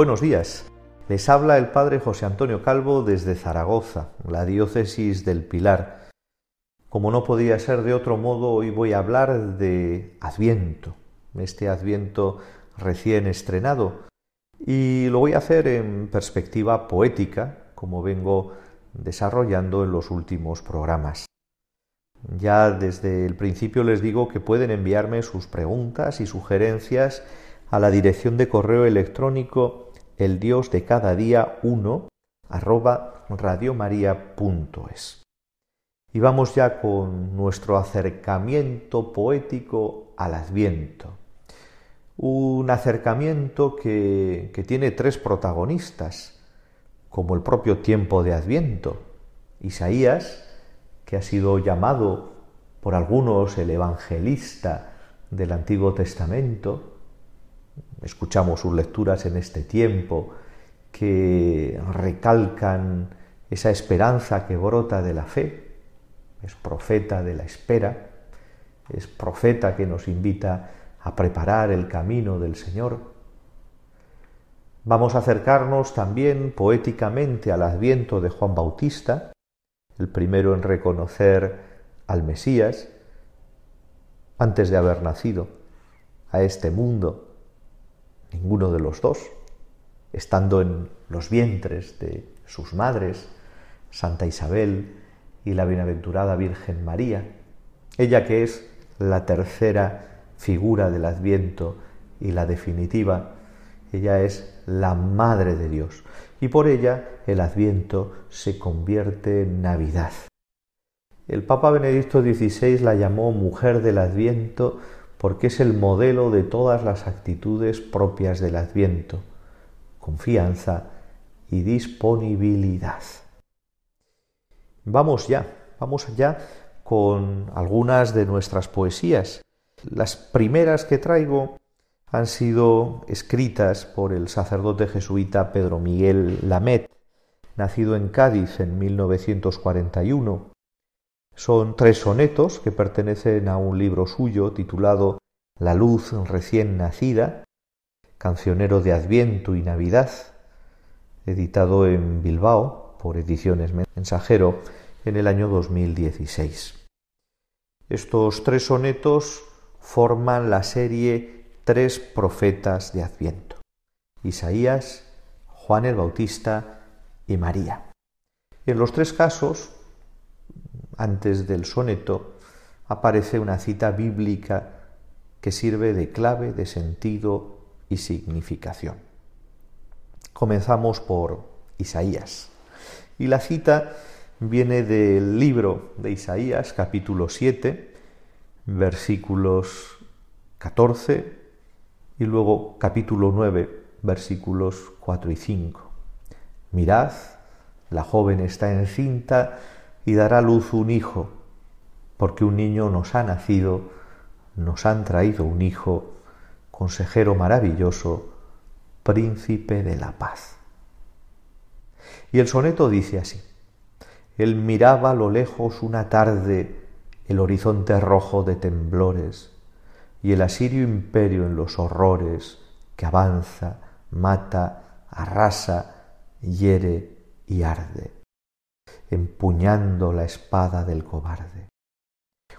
Buenos días. Les habla el Padre José Antonio Calvo desde Zaragoza, la diócesis del Pilar. Como no podía ser de otro modo, hoy voy a hablar de Adviento, este Adviento recién estrenado, y lo voy a hacer en perspectiva poética, como vengo desarrollando en los últimos programas. Ya desde el principio les digo que pueden enviarme sus preguntas y sugerencias a la dirección de correo electrónico el Dios de cada día 1 arroba radiomaria.es. Y vamos ya con nuestro acercamiento poético al Adviento. Un acercamiento que, que tiene tres protagonistas, como el propio tiempo de Adviento. Isaías, que ha sido llamado por algunos el evangelista del Antiguo Testamento, escuchamos sus lecturas en este tiempo que recalcan esa esperanza que brota de la fe, es profeta de la espera, es profeta que nos invita a preparar el camino del Señor. Vamos a acercarnos también poéticamente al adviento de Juan Bautista, el primero en reconocer al Mesías antes de haber nacido a este mundo ninguno de los dos, estando en los vientres de sus madres, Santa Isabel y la bienaventurada Virgen María, ella que es la tercera figura del Adviento y la definitiva, ella es la Madre de Dios, y por ella el Adviento se convierte en Navidad. El Papa Benedicto XVI la llamó mujer del Adviento porque es el modelo de todas las actitudes propias del adviento, confianza y disponibilidad. Vamos ya, vamos ya con algunas de nuestras poesías. Las primeras que traigo han sido escritas por el sacerdote jesuita Pedro Miguel Lamet, nacido en Cádiz en 1941 son tres sonetos que pertenecen a un libro suyo titulado La luz recién nacida, cancionero de Adviento y Navidad, editado en Bilbao por Ediciones Mensajero en el año 2016. Estos tres sonetos forman la serie Tres Profetas de Adviento, Isaías, Juan el Bautista y María. En los tres casos antes del soneto aparece una cita bíblica que sirve de clave de sentido y significación. Comenzamos por Isaías. Y la cita viene del libro de Isaías, capítulo 7, versículos 14 y luego capítulo 9, versículos 4 y 5. Mirad, la joven está encinta y dará luz un hijo, porque un niño nos ha nacido, nos han traído un hijo, consejero maravilloso, príncipe de la paz. Y el soneto dice así, él miraba a lo lejos una tarde el horizonte rojo de temblores y el asirio imperio en los horrores que avanza, mata, arrasa, hiere y arde empuñando la espada del cobarde.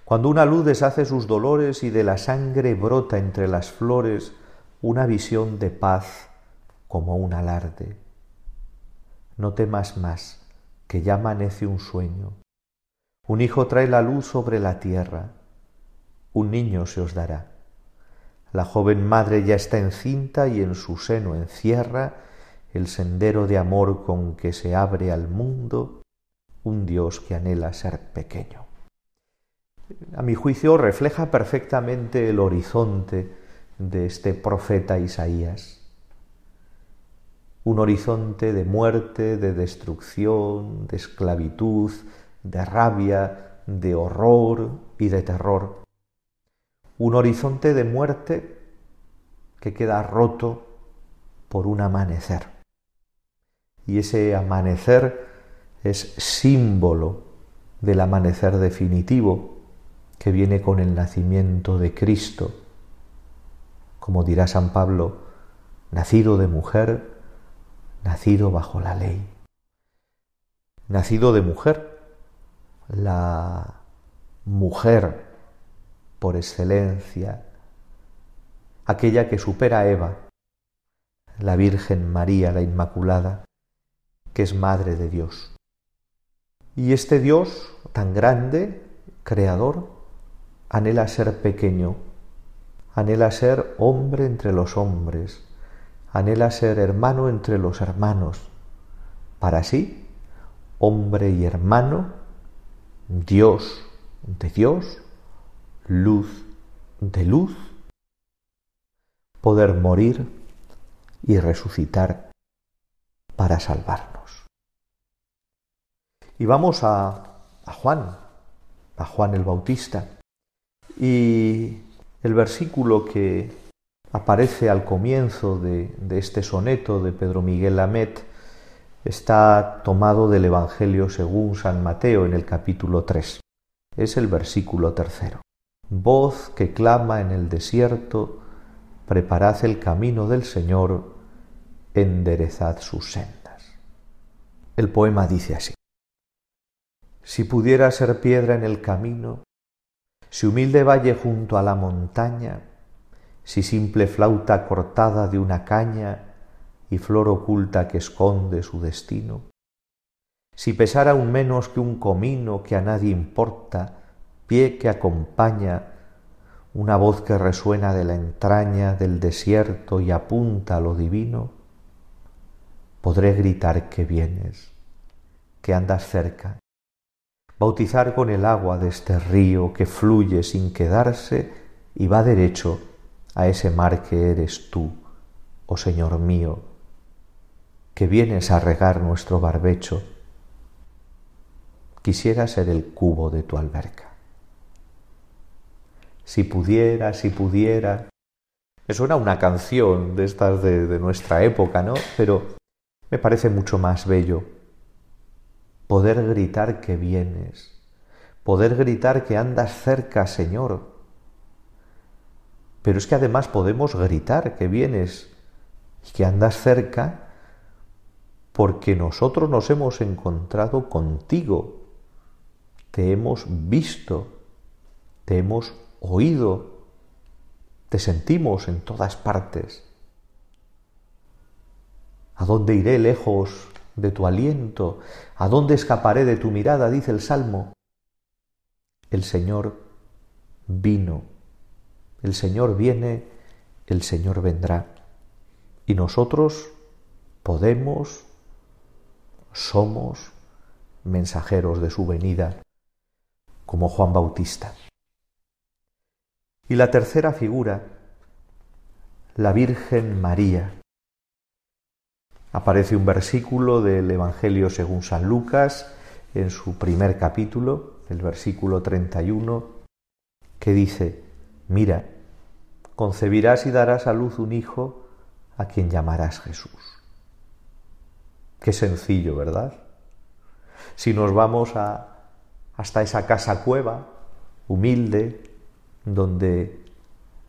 Cuando una luz deshace sus dolores y de la sangre brota entre las flores una visión de paz como un alarde. No temas más, que ya amanece un sueño, Un hijo trae la luz sobre la tierra, un niño se os dará. La joven madre ya está encinta y en su seno encierra el sendero de amor con que se abre al mundo un Dios que anhela ser pequeño. A mi juicio refleja perfectamente el horizonte de este profeta Isaías. Un horizonte de muerte, de destrucción, de esclavitud, de rabia, de horror y de terror. Un horizonte de muerte que queda roto por un amanecer. Y ese amanecer es símbolo del amanecer definitivo que viene con el nacimiento de Cristo. Como dirá San Pablo, nacido de mujer, nacido bajo la ley. Nacido de mujer, la mujer por excelencia, aquella que supera a Eva, la Virgen María, la Inmaculada, que es Madre de Dios. Y este Dios tan grande, creador, anhela ser pequeño, anhela ser hombre entre los hombres, anhela ser hermano entre los hermanos, para sí, hombre y hermano, Dios de Dios, luz de luz, poder morir y resucitar para salvarnos. Y vamos a, Juan, a Juan el Bautista. Y el versículo que aparece al comienzo de, de, este soneto de Pedro Miguel Lamet está tomado del Evangelio según San Mateo en el capítulo 3. Es el versículo tercero. Voz que clama en el desierto, preparad el camino del Señor, enderezad sus sendas. El poema dice así. Si pudiera ser piedra en el camino, si humilde valle junto a la montaña, si simple flauta cortada de una caña y flor oculta que esconde su destino, si pesara un menos que un comino que a nadie importa, pie que acompaña, una voz que resuena de la entraña del desierto y apunta a lo divino, podré gritar que vienes, que andas cerca, bautizar con el agua de este río que fluye sin quedarse y va derecho a ese mar que eres tú, oh Señor mío, que vienes a regar nuestro barbecho. Quisiera ser el cubo de tu alberca. Si pudiera, si pudiera. Me suena una canción de estas de, de nuestra época, ¿no? Pero me parece mucho más bello poder gritar que vienes, poder gritar que andas cerca, Señor. Pero es que además podemos gritar que vienes y que andas cerca porque nosotros nos hemos encontrado contigo, te hemos visto, te hemos oído, te sentimos en todas partes. ¿A dónde iré lejos de tu aliento? ¿A dónde escaparé de tu mirada? dice el Salmo. El Señor vino, el Señor viene, el Señor vendrá. Y nosotros podemos, somos mensajeros de su venida, como Juan Bautista. Y la tercera figura, la Virgen María aparece un versículo del Evangelio según San Lucas en su primer capítulo, el versículo 31, que dice, mira, concebirás y darás a luz un hijo a quien llamarás Jesús. Qué sencillo, ¿verdad? Si nos vamos a, hasta esa casa cueva, humilde, donde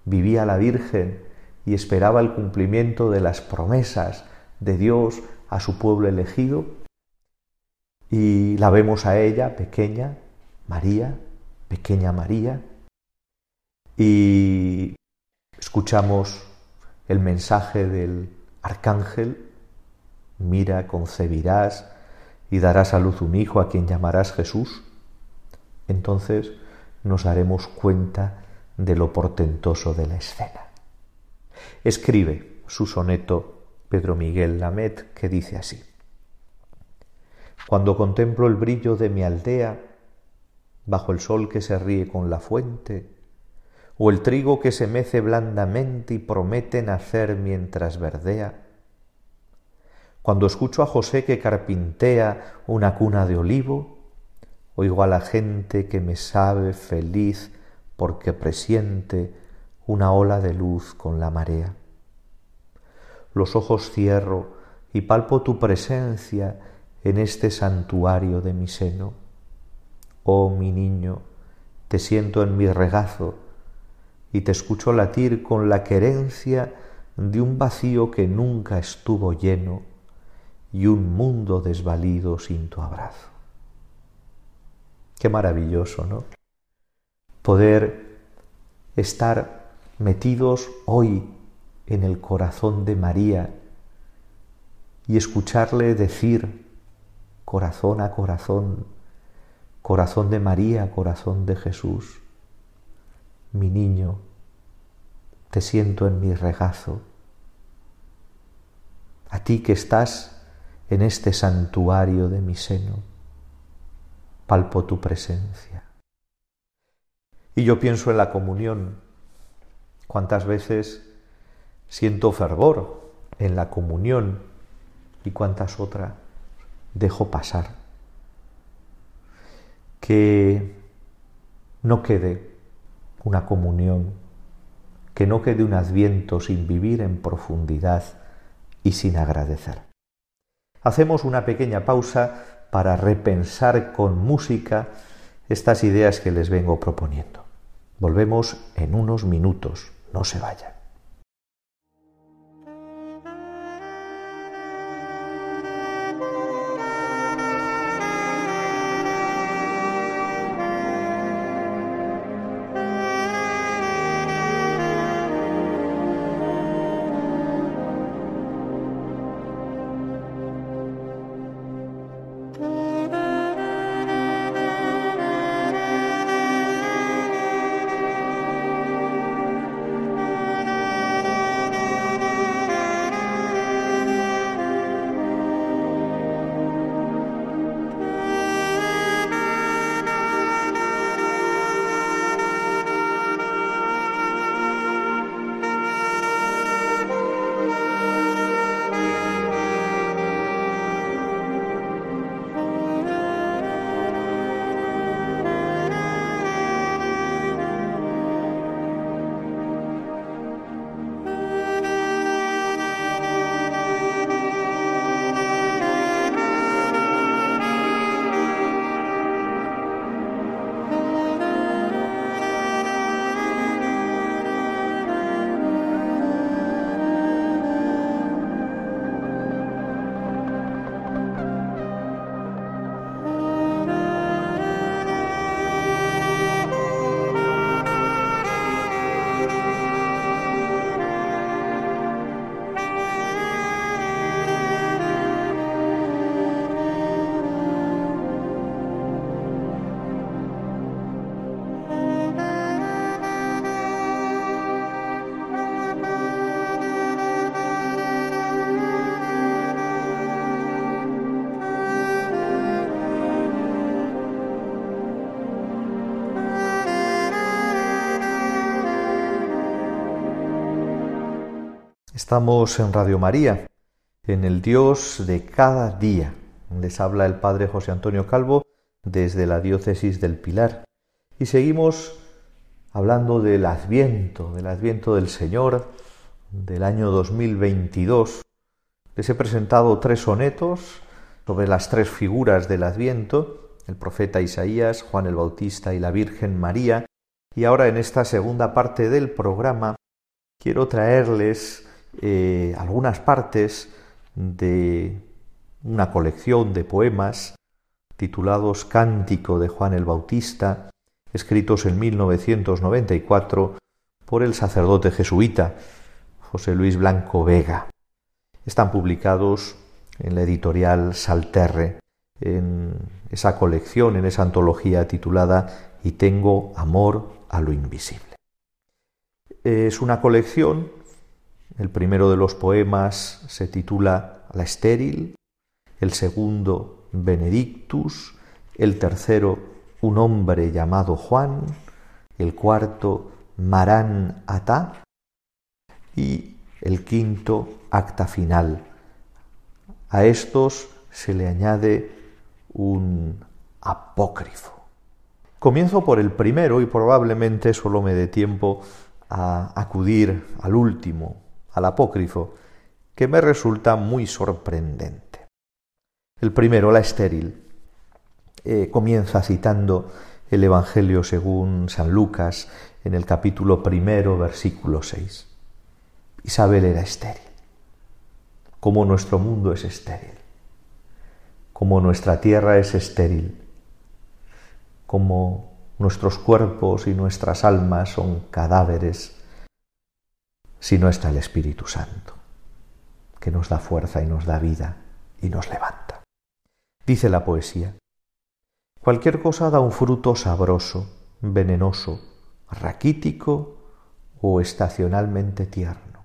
vivía la Virgen y esperaba el cumplimiento de las promesas de Dios a su pueblo elegido y la vemos a ella pequeña, María, pequeña María, y escuchamos el mensaje del arcángel, mira, concebirás y darás a luz un hijo a quien llamarás Jesús. Entonces nos daremos cuenta de lo portentoso de la escena. Escribe su soneto Pedro Miguel Lamet que dice así. Cuando contemplo el brillo de mi aldea, bajo el sol que se ríe con la fuente, o el trigo que se mece blandamente y promete nacer mientras verdea, cuando escucho a José que carpintea una cuna de olivo, oigo a la gente que me sabe feliz porque presiente una ola de luz con la marea. Los ojos cierro y palpo tu presencia en este santuario de mi seno. Oh mi niño, te siento en mi regazo y te escucho latir con la querencia de un vacío que nunca estuvo lleno y un mundo desvalido sin tu abrazo. Qué maravilloso, ¿no? Poder estar metidos hoy en el corazón de María y escucharle decir corazón a corazón, corazón de María, corazón de Jesús, mi niño, te siento en mi regazo, a ti que estás en este santuario de mi seno, palpo tu presencia. Y yo pienso en la comunión, cuántas veces siento fervor en la comunión y cuántas otras dejo pasar. Que no quede una comunión, que no quede un adviento sin vivir en profundidad y sin agradecer. Hacemos una pequeña pausa para repensar con música estas ideas que les vengo proponiendo. Volvemos en unos minutos, no se vayan. Estamos en Radio María, en el Dios de cada día. Les habla el Padre José Antonio Calvo desde la diócesis del Pilar. Y seguimos hablando del Adviento, del Adviento del Señor del año 2022. Les he presentado tres sonetos sobre las tres figuras del Adviento, el profeta Isaías, Juan el Bautista y la Virgen María. Y ahora en esta segunda parte del programa quiero traerles eh, algunas partes de una colección de poemas titulados Cántico de Juan el Bautista, escritos en 1994 por el sacerdote jesuita José Luis Blanco Vega. Están publicados en la editorial Salterre, en esa colección, en esa antología titulada Y tengo amor a lo invisible. Es una colección, el primero de los poemas se titula La estéril, el segundo Benedictus, el tercero Un hombre llamado Juan, el cuarto Marán Atá y el quinto Acta Final. A estos se le añade un apócrifo. Comienzo por el primero y probablemente solo me dé tiempo a acudir al último, al apócrifo, que me resulta muy sorprendente. El primero, la estéril, eh, comienza citando el Evangelio según San Lucas en el capítulo primero, versículo 6. Isabel era estéril, como nuestro mundo es estéril como nuestra tierra es estéril, como nuestros cuerpos y nuestras almas son cadáveres si no está el Espíritu Santo, que nos da fuerza y nos da vida y nos levanta. Dice la poesía, cualquier cosa da un fruto sabroso, venenoso, raquítico o estacionalmente tierno.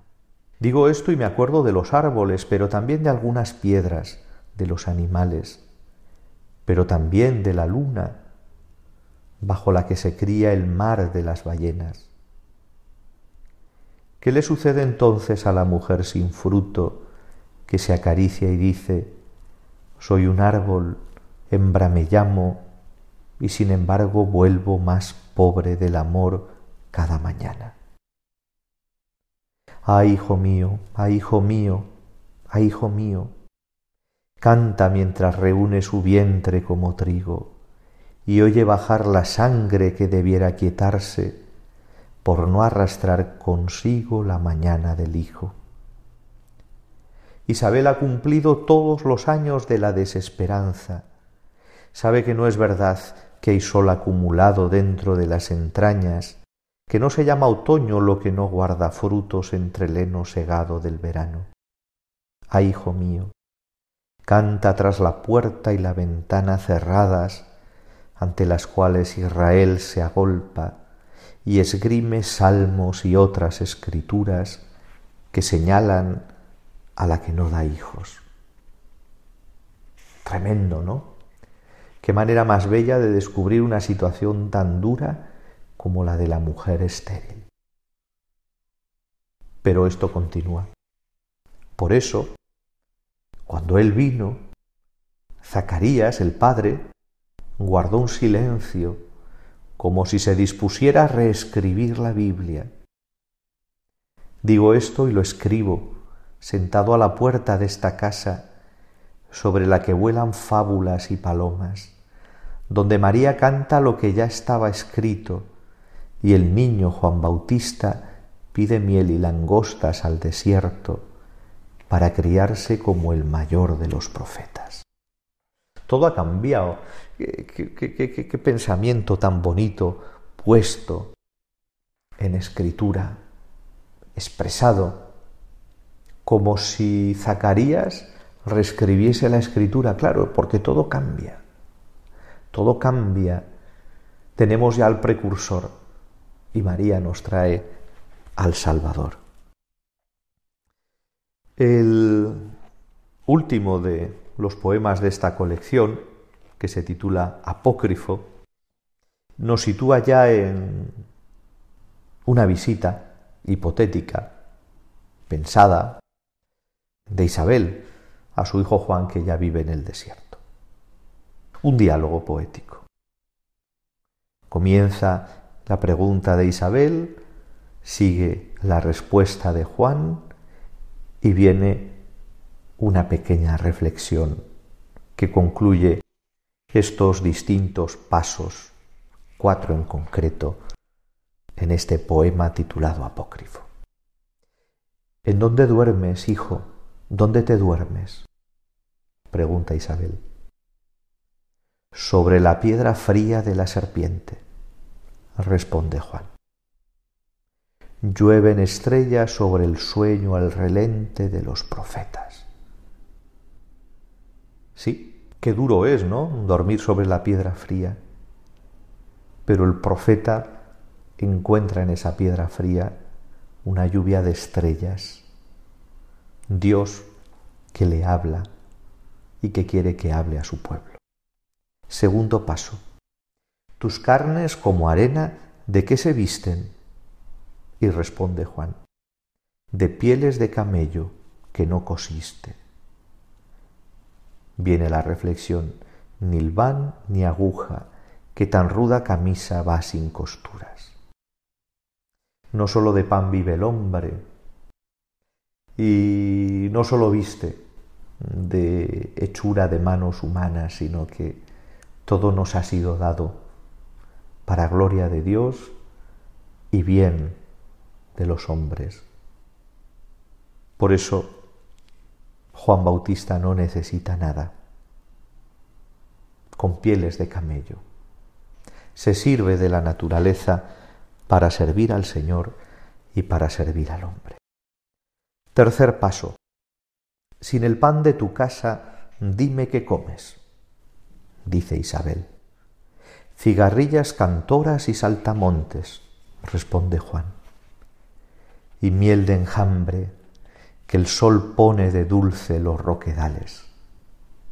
Digo esto y me acuerdo de los árboles, pero también de algunas piedras, de los animales, pero también de la luna, bajo la que se cría el mar de las ballenas. ¿Qué le sucede entonces a la mujer sin fruto que se acaricia y dice, soy un árbol, hembra me llamo, y sin embargo vuelvo más pobre del amor cada mañana? Ay, hijo mío, ay, hijo mío, ay, hijo mío, Canta mientras reúne su vientre como trigo y oye bajar la sangre que debiera quietarse por no arrastrar consigo la mañana del hijo. Isabel ha cumplido todos los años de la desesperanza. Sabe que no es verdad que hay sol acumulado dentro de las entrañas, que no se llama otoño lo que no guarda frutos entre el heno segado del verano. Ay, hijo mío, canta tras la puerta y la ventana cerradas, ante las cuales Israel se agolpa y esgrime salmos y otras escrituras que señalan a la que no da hijos. Tremendo, ¿no? Qué manera más bella de descubrir una situación tan dura como la de la mujer estéril. Pero esto continúa. Por eso, cuando él vino, Zacarías, el padre, guardó un silencio como si se dispusiera a reescribir la Biblia. Digo esto y lo escribo sentado a la puerta de esta casa sobre la que vuelan fábulas y palomas, donde María canta lo que ya estaba escrito y el niño Juan Bautista pide miel y langostas al desierto para criarse como el mayor de los profetas. Todo ha cambiado. ¿Qué, pensamiento tan bonito puesto en escritura, expresado, como si Zacarías reescribiese la escritura, claro, porque todo cambia, todo cambia. Tenemos ya al precursor y María nos trae al Salvador. El último de los poemas de esta colección, que se titula Apócrifo, nos sitúa ya en una visita hipotética, pensada, de Isabel a su hijo Juan que ya vive en el desierto. Un diálogo poético. Comienza la pregunta de Isabel, sigue la respuesta de Juan y viene una pequeña reflexión que concluye estos distintos pasos, cuatro en concreto, en este poema titulado Apócrifo. ¿En dónde duermes, hijo? ¿Dónde te duermes? pregunta Isabel. Sobre la piedra fría de la serpiente, responde Juan llueven estrellas sobre el sueño al relente de los profetas. Sí, Qué duro es, ¿no? Dormir sobre la piedra fría. Pero el profeta encuentra en esa piedra fría una lluvia de estrellas. Dios que le habla y que quiere que hable a su pueblo. Segundo paso. Tus carnes como arena, ¿de qué se visten? Y responde Juan, de pieles de camello que no cosiste. Viene la reflexión, ni van ni aguja, que tan ruda camisa va sin costuras. No sólo de pan vive el hombre, y no sólo viste de hechura de manos humanas, sino que todo nos ha sido dado para gloria de Dios y bien de los hombres. Por eso Juan Bautista no necesita nada, con pieles de camello. Se sirve de la naturaleza para servir al Señor y para servir al hombre. Tercer paso. Sin el pan de tu casa, dime qué comes, dice Isabel. Cigarrillas cantoras y saltamontes, responde Juan. Y miel de enjambre que el sol pone de dulce los roquedales.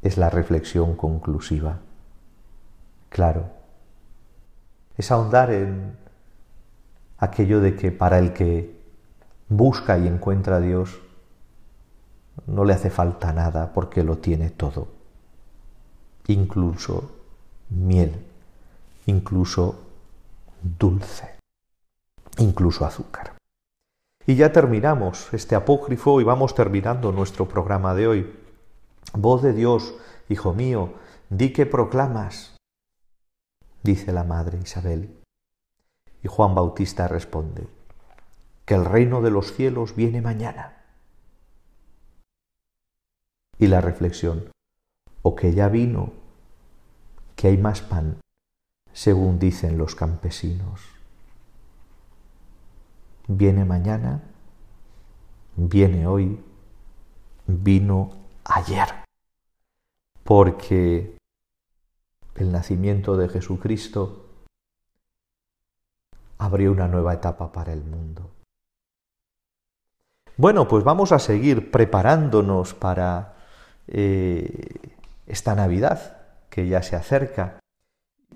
Es la reflexión conclusiva. Claro, es ahondar en aquello de que para el que busca y encuentra a Dios, no le hace falta nada porque lo tiene todo, incluso miel, incluso dulce, incluso azúcar. Y ya terminamos este apócrifo y vamos terminando nuestro programa de hoy. Voz de Dios, hijo mío, di que proclamas, dice la madre Isabel. Y Juan Bautista responde, que el reino de los cielos viene mañana. Y la reflexión, o que ya vino, que hay más pan, según dicen los campesinos viene mañana, viene hoy, vino ayer. Porque el nacimiento de Jesucristo abrió una nueva etapa para el mundo. Bueno, pues vamos a seguir preparándonos para eh, esta Navidad que ya se acerca.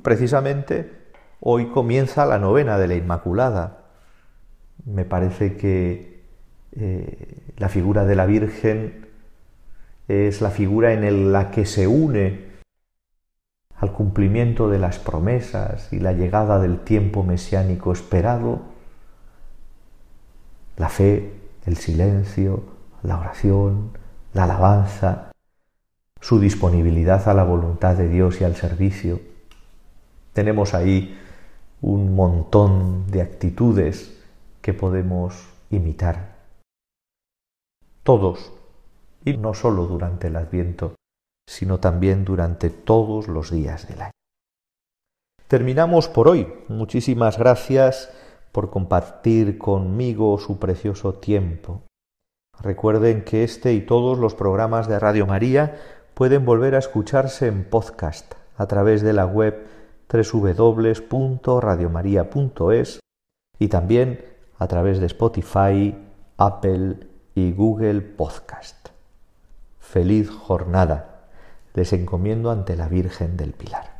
Precisamente hoy comienza la novena de la Inmaculada me parece que eh, la figura de la Virgen es la figura en la que se une al cumplimiento de las promesas y la llegada del tiempo mesiánico esperado, la fe, el silencio, la oración, la alabanza, su disponibilidad a la voluntad de Dios y al servicio. Tenemos ahí un montón de actitudes que podemos imitar. Todos, y no solo durante el Adviento, sino también durante todos los días del año. Terminamos por hoy. Muchísimas gracias por compartir conmigo su precioso tiempo. Recuerden que este y todos los programas de Radio María pueden volver a escucharse en podcast a través de la web www.radiomaria.es y también a través de Spotify, Apple y Google Podcast. Feliz jornada. Les encomiendo ante la Virgen del Pilar.